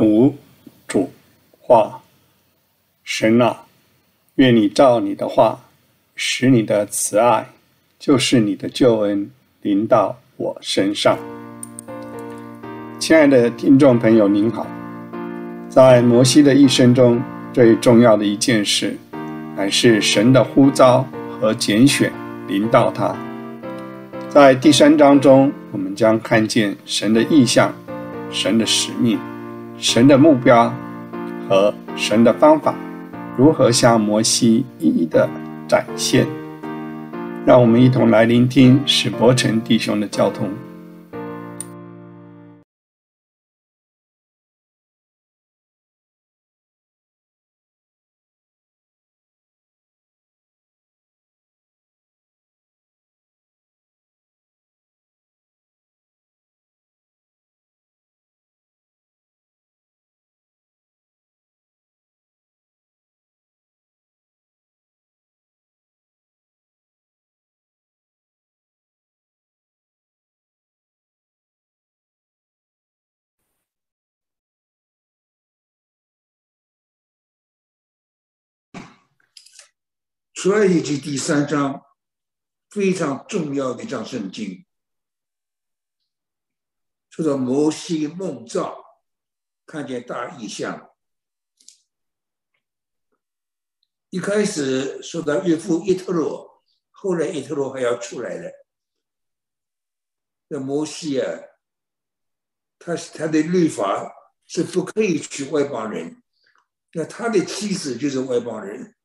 读主话，神啊，愿你照你的话，使你的慈爱，就是你的救恩，临到我身上。亲爱的听众朋友，您好。在摩西的一生中，最重要的一件事，乃是神的呼召和拣选临到他。在第三章中，我们将看见神的意象、神的使命、神的目标和神的方法，如何向摩西一一的展现。让我们一同来聆听史伯成弟兄的交通。出埃及记第三章非常重要的一章圣经，说到摩西梦兆，看见大异象。一开始说到岳父伊特罗，后来伊特罗还要出来了。那摩西啊，他他的律法是不可以娶外邦人，那他的妻子就是外邦人。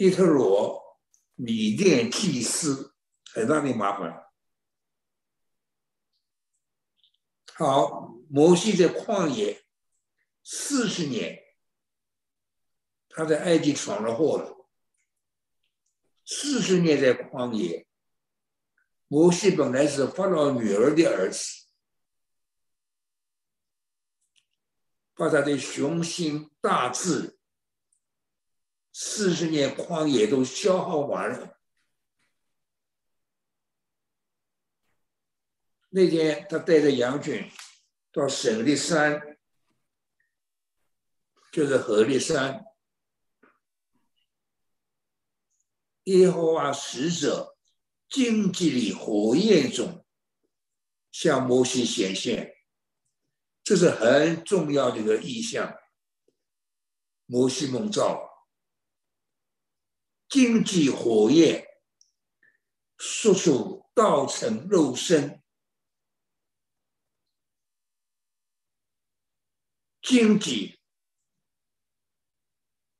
伊特罗米甸祭司很大的麻烦。好，摩西在旷野四十年，他在埃及闯了祸了。四十年在旷野，摩西本来是法老女儿的儿子，把他的雄心大志。四十年旷野都消耗完了。那天他带着羊群到省立山，就是河立山，耶和华使者荆棘里火焰中向摩西显现，这是很重要的一个意象。摩西梦兆。经济火焰，叔叔道成肉身。经济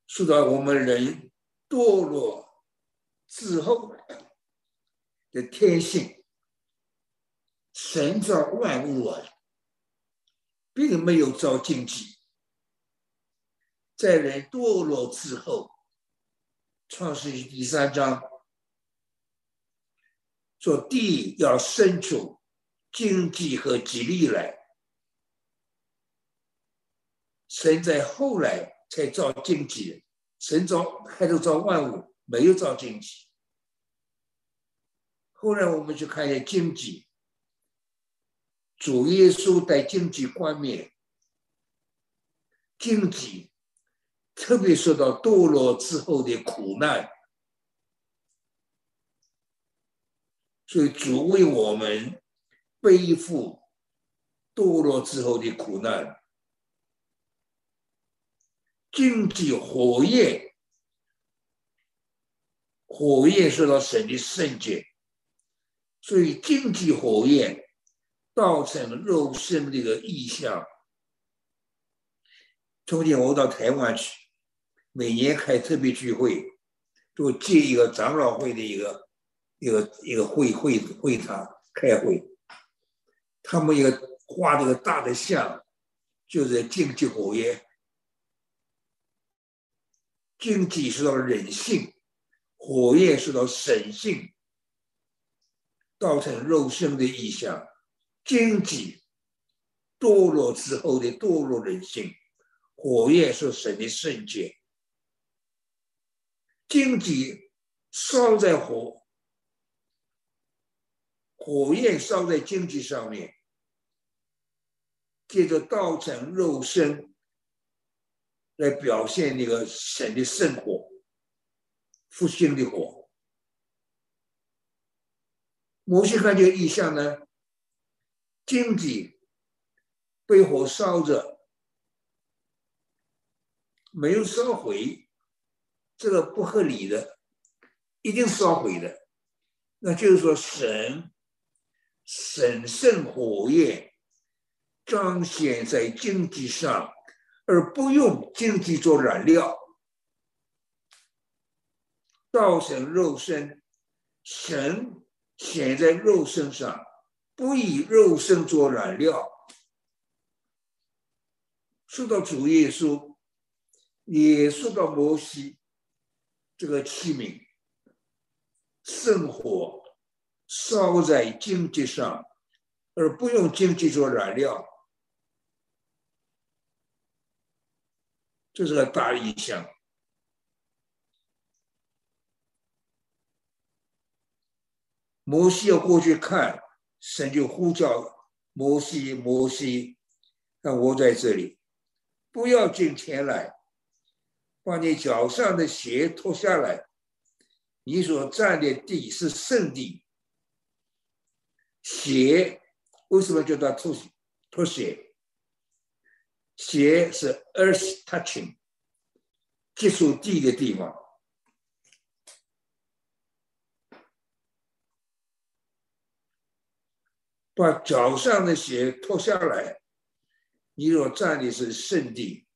说到我们人堕落之后的天性，神造万物啊，并没有造经济，在人堕落之后。创世纪第三章说：“地要生出荆棘和吉利来。”神在后来才造荆棘，神造开头造万物，没有造荆棘。后来我们就看见荆棘，主耶稣带荆棘冠冕，荆棘。特别受到堕落之后的苦难，所以主为我们背负堕落之后的苦难。经济火焰，火焰受到神的圣洁，所以经济火焰造成了肉身的一个意象。从前我到台湾去。每年开特别聚会，都借一个长老会的一个一个一个会会会场开会。他们一个画这个大的像，就是经济火焰。经济是到人性，火焰是到神性，造成肉身的意象。经济堕落之后的堕落人性，火焰是神的圣洁。荆棘烧在火，火焰烧在荆棘上面，借着道成肉身来表现那个神的圣火、复兴的火。摩西看见意象呢，荆棘被火烧着，没有烧毁，这个不合理的，一定烧毁的。那就是说，神神圣火焰彰显在经济上，而不用经济做燃料，造成肉身，神显在肉身上，不以肉身做燃料。说到主耶稣，也说到摩西这个器皿。圣火烧在荆棘上，而不用荆棘做燃料，这是个大意象。摩西要过去看，神就呼叫摩西：“摩西，那我在这里，不要进前来，把你脚上的鞋脱下来。”你所站的地是圣地，鞋为什么叫它脱脱鞋？鞋是 earth touching，接触地的地方。把脚上的鞋脱下来，你所站的是圣地。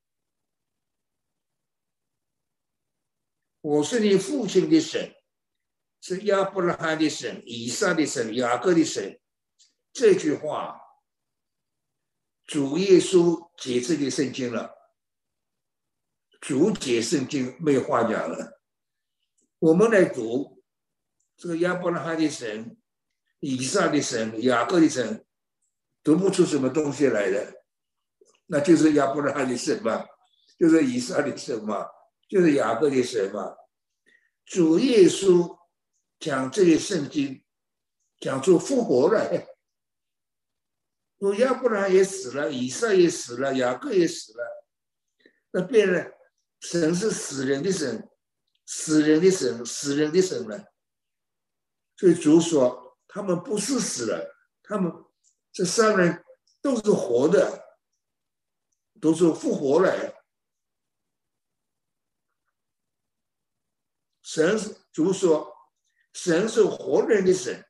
我是你父亲的神。是亚伯拉罕的神、以撒的神、雅各的神，这句话，主耶稣解释的圣经了，主解圣经没话讲了。我们来读这个亚伯拉罕的神、以撒的神、雅各的神，读不出什么东西来的，那就是亚伯拉罕的神嘛，就是以撒的神嘛，就是雅各的神嘛，主耶稣。讲这些圣经，讲出复活了。我亚伯拉也死了，以撒也死了，雅各也死了。那变了，神是死人的神，死人的神，死人的神了。所以主说，他们不是死了，他们这三人都是活的，都是复活了。神是主说。神是活人的神，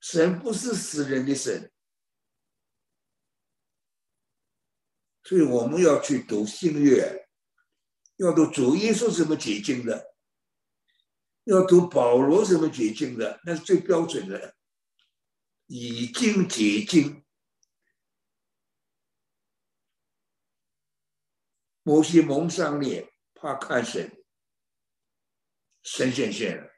神不是死人的神，所以我们要去读新约，要读主耶稣怎么解经的，要读保罗怎么解经的，那是最标准的，以经解经。摩西蒙上脸，怕看神，神显现了。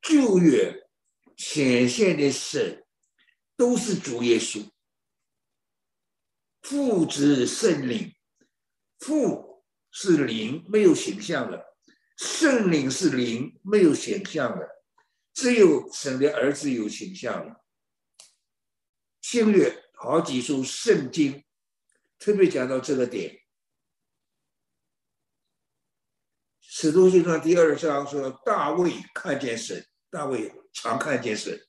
旧约显现的神都是主耶稣，父之圣灵，父是灵，没有形象的；圣灵是灵，没有形象的。只有神的儿子有形象了。新约好几处圣经特别讲到这个点，《使徒行传》第二章说大卫看见神。大卫常看见神，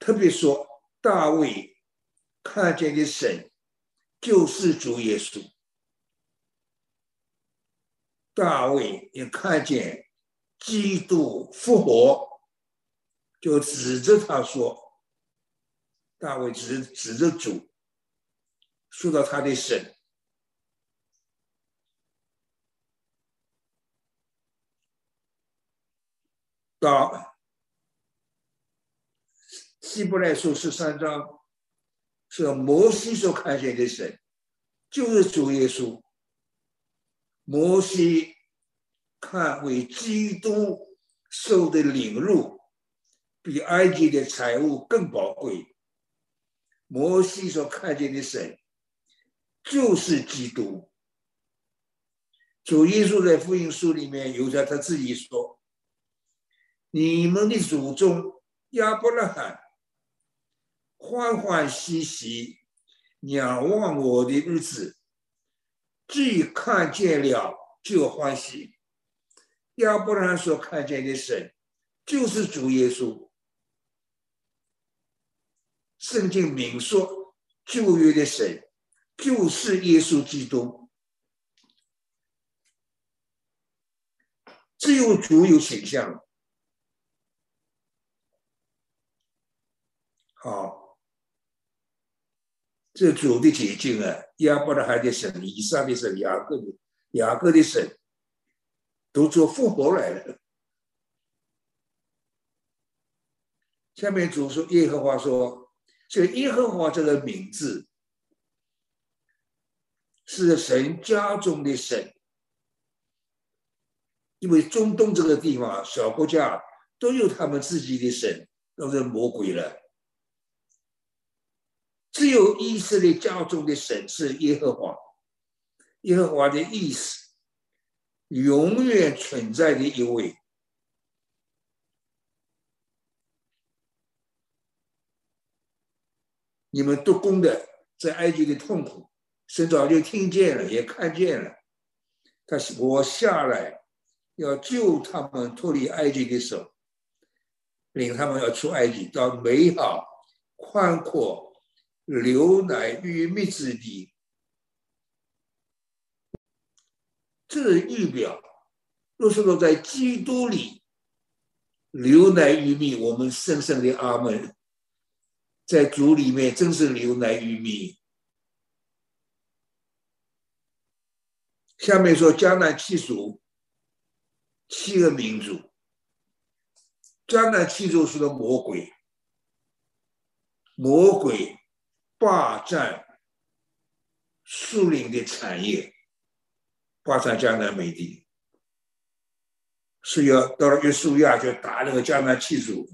特别说大卫看见的神就是主耶稣。大卫也看见基督复活，就指着他说：“大卫指指着主，说到他的神。”到希伯来书十三章，是摩西所看见的神，就是主耶稣。摩西看为基督受的领路，比埃及的财物更宝贵。摩西所看见的神，就是基督。主耶稣在福音书里面有着他自己说。你们的祖宗亚伯拉罕欢欢喜喜仰望我的日子，既看见了就欢喜。亚伯拉罕所看见的神，就是主耶稣。圣经明说，旧约的神就是耶稣基督。只有主有形象。好，这主的结晶啊，亚伯拉罕的神、以撒的神、雅各的雅各的神，都做复活来了。下面主说，耶和华说，这耶和华这个名字是神家中的神。因为中东这个地方小国家都有他们自己的神，都是魔鬼了。只有以色列家中的神是耶和华，耶和华的意思，永远存在的一位。你们读工的在埃及的痛苦，神早就听见了，也看见了。他我下来。要救他们脱离埃及的手，领他们要出埃及，到美好、宽阔、流奶与蜜之地。这预表，若是说在基督里流奶与蜜，我们深深的阿门。在主里面，真是流奶与蜜。下面说江南七族。七个民族，迦南七族是个魔鬼，魔鬼霸占树林的产业，霸占迦南美地，是要到了约书亚就打那个迦南七族，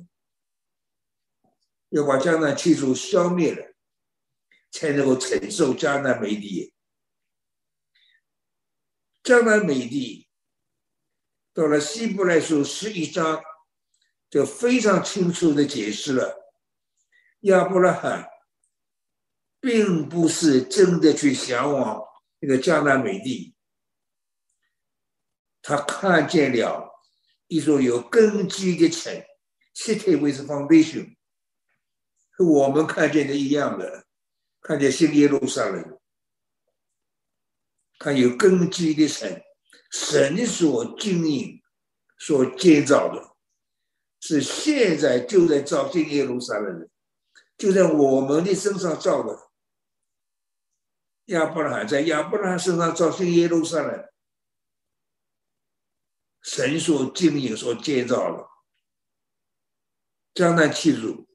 要把迦南七族消灭了，才能够承受迦南美地，迦南美地。到了希伯来书十一章，就非常清楚的解释了亚伯拉罕并不是真的去向往那个迦南美地，他看见了一座有根基的城，city with foundation，和我们看见的一样的，看见新耶路撒冷，看有根基的城。神所经营、所建造的，是现在就在造新耶路撒冷的，就在我们的身上造的。亚伯拉罕在亚伯拉罕身上造新耶路撒冷，神所经营、所建造的，江南七族，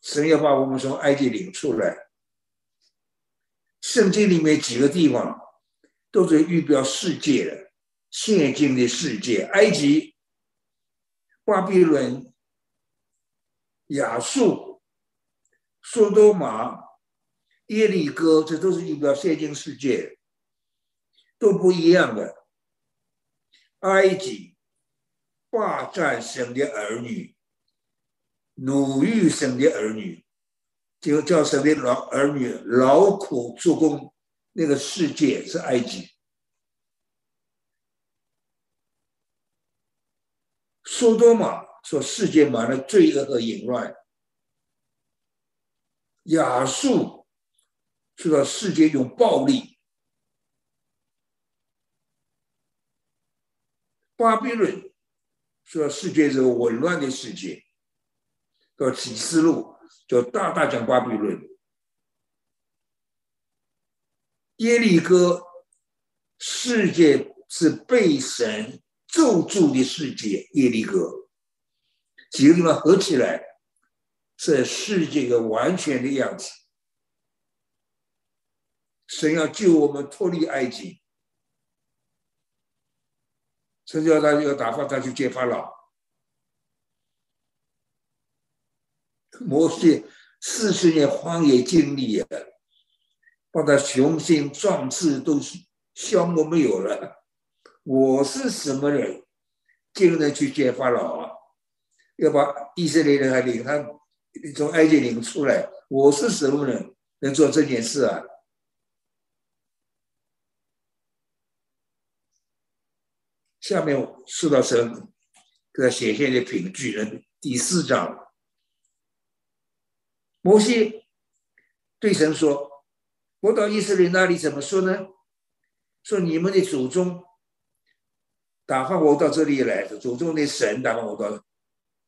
神要把我们从埃及领出来。圣经里面几个地方。都是预表世界的现今的世界，埃及、巴比伦、亚述、苏多玛、耶利哥，这都是预表现今世界，都不一样的。埃及霸占神的儿女，奴役神的儿女，就叫神的老儿女劳苦做工。那个世界是埃及，苏多玛说世界满了罪恶和淫乱，亚述说世界用暴力，巴比伦说世界是个紊乱的世界，到启示录就大大讲巴比伦。耶利哥世界是被神咒住的世界，耶利哥几个地方合起来是世界的完全的样子。神要救我们脱离埃及，神叫他要打发他去见法老。摩西四十年荒野经历了。把他雄心壮志都消磨没有了。我是什么人，竟然去见法老啊？要把以色列人还领他从埃及领出来，我是什么人能做这件事啊？下面四到神给他写下的凭据人第四章，摩西对神说：“我到以色列那里怎么说呢？说你们的祖宗打发我到这里来，祖宗的神打发我到。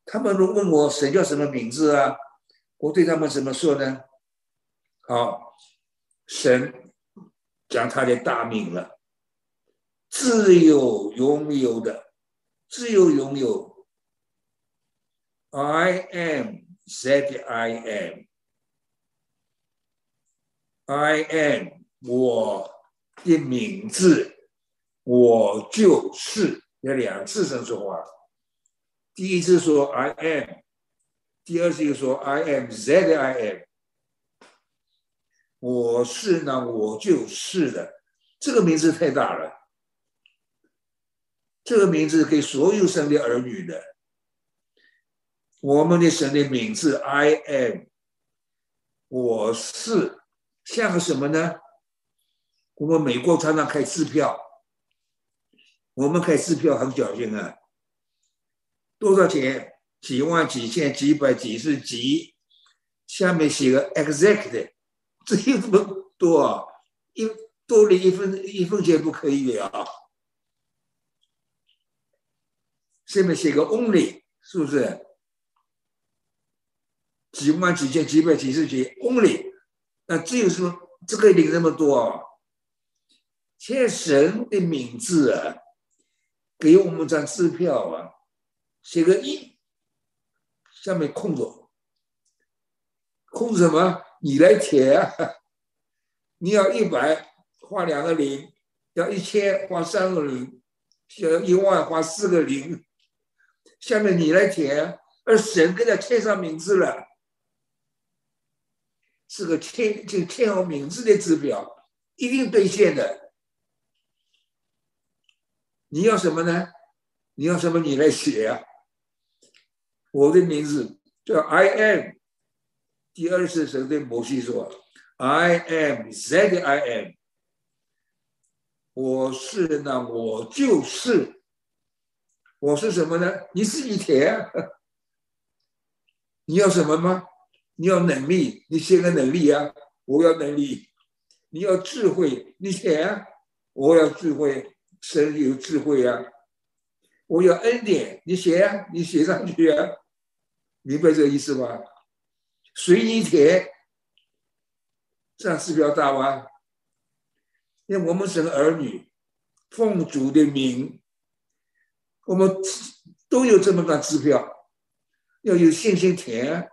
他们如问我神叫什么名字啊？我对他们怎么说呢？好，神讲他的大名了。”自由拥有的，自由拥有。I am that I am. I am 我的名字，我就是有两次神说话。第一次说 I am，第二次又说 I am that I am。我是呢，我就是的。这个名字太大了。这个名字给所有神的儿女的，我们的神的名字 I am，我是像个什么呢？我们美国常常开支票，我们开支票很小心啊，多少钱？几万、几千、几百、几十、几，下面写个 exact，只 有这么多，一多了一分一分钱不可以的啊。下面写个 only，是不是？几万、几千、几百、几十几 only，那只有说这个领那么多啊？现在神的名字啊，给我们张支票啊，写个一，下面空着，空什么？你来填啊！你要一百，画两个零；要一千，画三个零；要一万，画四个零。下面你来填，而神给他签上名字了，是个签就签好名字的指标，一定兑现的。你要什么呢？你要什么？你来写啊！我的名字叫 I am。第二次神对摩西说：“I am that I am。”我是呢，我就是。我是什么呢？你自己填。你要什么吗？你要能力，你写个能力啊！我要能力。你要智慧，你写啊。我要智慧，神有智慧啊！我要恩典，你写啊，你写上去啊！明白这个意思吧？随你填，这样是比较大吗？因为我们是儿女，奉主的名。我们都有这么张支票，要有信心填。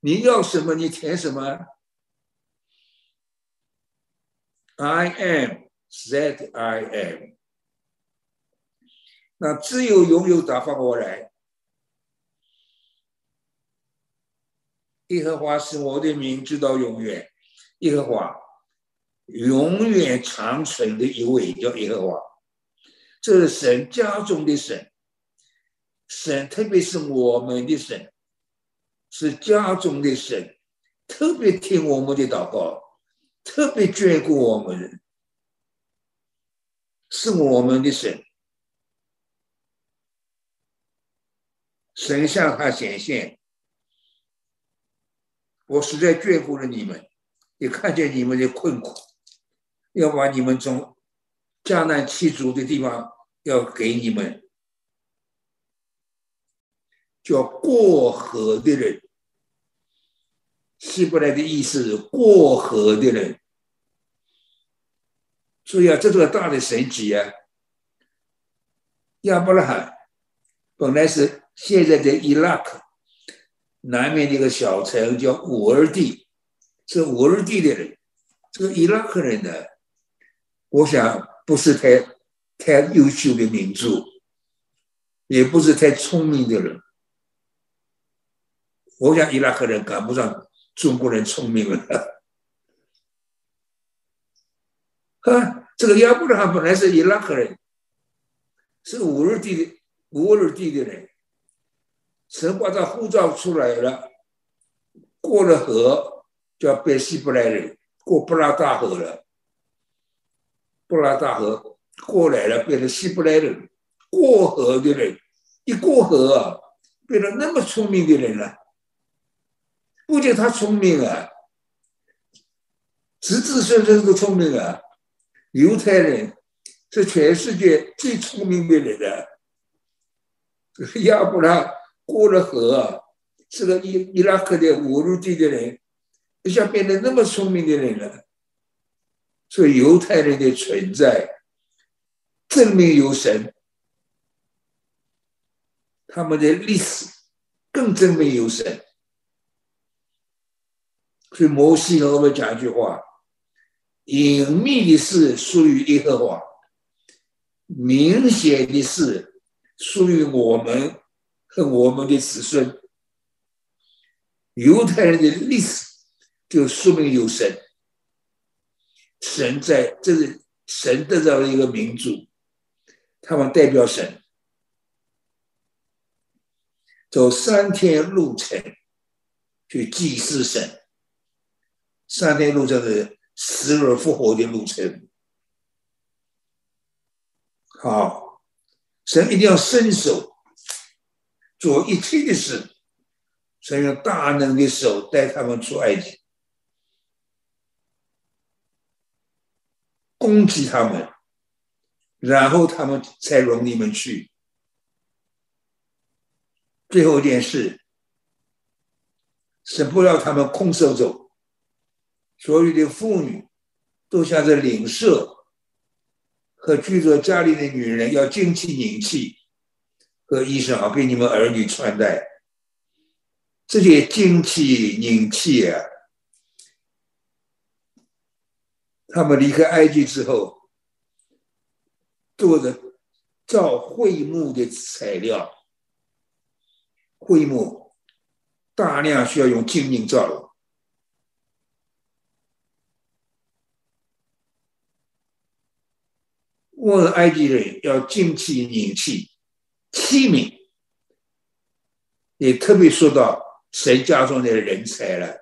你要什么，你填什么。I am that I am。那只有拥有打发过来。耶和华是我的名，直到永远。耶和华永远长存的一位，叫耶和华。这是神家中的神，神特别是我们的神，是家中的神，特别听我们的祷告，特别眷顾我们，是我们的神。神向他显现，我实在眷顾了你们，也看见你们的困苦，要把你们从。迦南七族的地方要给你们，叫过河的人。希伯来的意思过河的人。所以啊，这个大的神奇啊！亚伯拉罕本来是现在的伊拉克南面的一个小城，叫乌尔地，是乌尔地的人。这个伊拉克人呢，我想。不是太太优秀的民族，也不是太聪明的人。我想伊拉克人赶不上中国人聪明了。哈，这个亚伯拉罕本来是伊拉克人，是乌尔地的乌尔地的人，神把他护照出来了，过了河就要变希伯来人，过布拉大河了。布拉大河过来了，变成希伯来人。过河的人一过河啊，变成那么聪明的人了。不仅他聪明啊，子子孙孙都聪明啊。犹太人是全世界最聪明的人了。亚伯拉过了河，是个伊伊拉克的五路地的人，一下变得那么聪明的人了。所以犹太人的存在证明有神，他们的历史更证明有神。所以摩西和我们讲一句话：隐秘的事属于耶和华，明显的事属于我们和我们的子孙。犹太人的历史就说明有神。神在，这是神得到了一个民族，他们代表神，走三天路程去祭祀神。三天路程是死而复活的路程。好，神一定要伸手做一切的事，神用大能的手带他们出埃及。攻击他们，然后他们才容你们去。最后一件事，是不让他们空手走。所有的妇女都向着领舍和居住家里的女人要精气凝气和衣裳，好给你们儿女穿戴。这些精气凝气啊！他们离开埃及之后，做的造桧木的材料，桧木大量需要用金银造的。问埃及人要金器、银器、器皿，也特别说到神家中的人才了。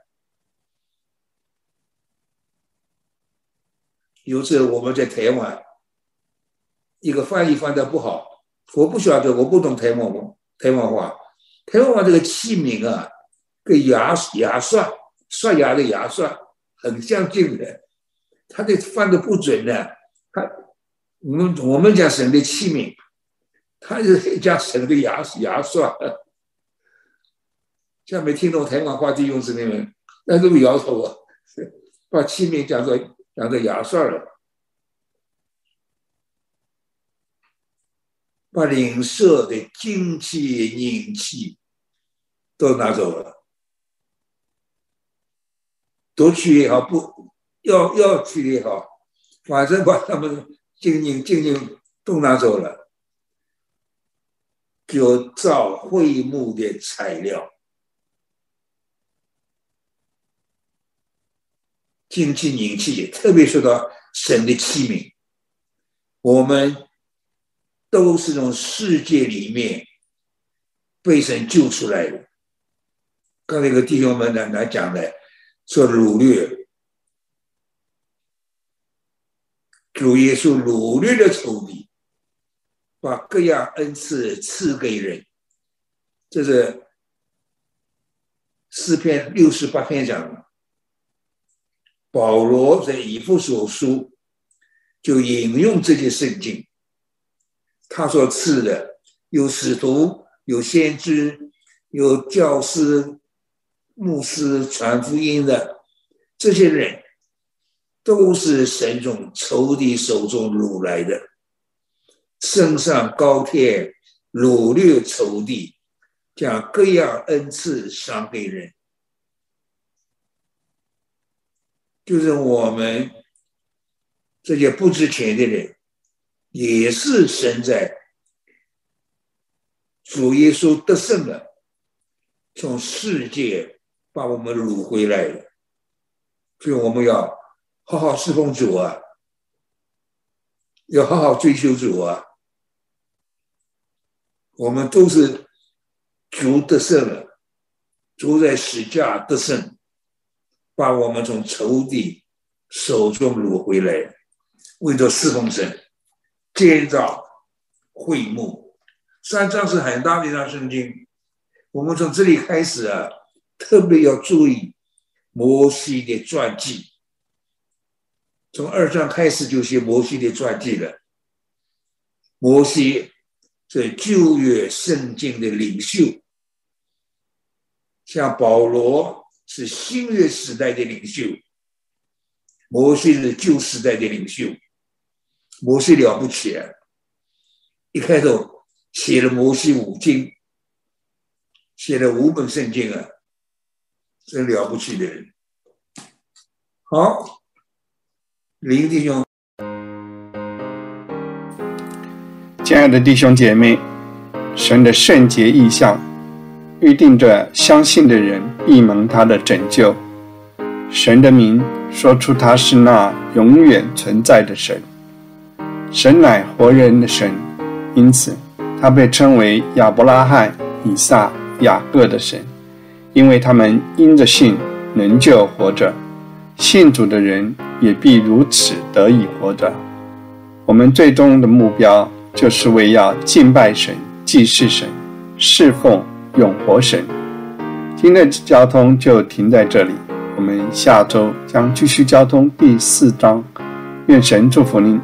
有时我们在台湾，一个翻译翻的不好，我不晓得，我不懂台湾话，台湾话，台湾话这个器皿啊，跟牙牙刷刷牙的牙刷很相近的，他这翻的不准的，他我们我们讲省的器皿，他是讲省的牙牙刷，像没听懂台湾话的用词的人，那都摇头啊，把器皿讲做。讲个牙刷了，把领舍的精气、阴气都拿走了，夺取也好，不要要取也好，反正把他们精精精精都拿走了，就造会木的材料。精气、凝气，特别说到神的器皿，我们都是从世界里面被神救出来的。刚才一个弟兄们来来讲的，说掳掠，主耶稣掳掠的仇敌，把各样恩赐赐给人，这是诗篇六十八篇讲的。保罗在以弗所书就引用这些圣经，他所赐的有使徒、有先知、有教师、牧师传福音的这些人，都是神从仇敌手中掳来的，升上高天，掳掠仇敌，将各样恩赐赏给人。就是我们这些不值钱的人，也是神在主耶稣得胜了，从世界把我们掳回来了，所以我们要好好侍奉主啊，要好好追求主啊。我们都是主得胜了，主在十架得胜，把我们从仇敌手中掳回来，为着侍奉神，建造会幕。三章是很大的一张圣经，我们从这里开始啊，特别要注意摩西的传记。从二章开始就写摩西的传记了。摩西是旧约圣经的领袖，像保罗是新约时代的领袖，摩西是旧时代的领袖。摩西了不起啊！一开头写了摩西五经，写了五本圣经啊，真了不起的人。好，林弟兄。亲爱的弟兄姐妹，神的圣洁意象预定着相信的人必蒙他的拯救。神的名说出他是那永远存在的神，神乃活人的神，因此他被称为亚伯拉罕、以撒、雅各的神，因为他们因着信能就活着。信主的人也必如此得以活着。我们最终的目标。就是为要敬拜神、祭祀神、侍奉永活神。今天的交通就停在这里，我们下周将继续交通第四章。愿神祝福您。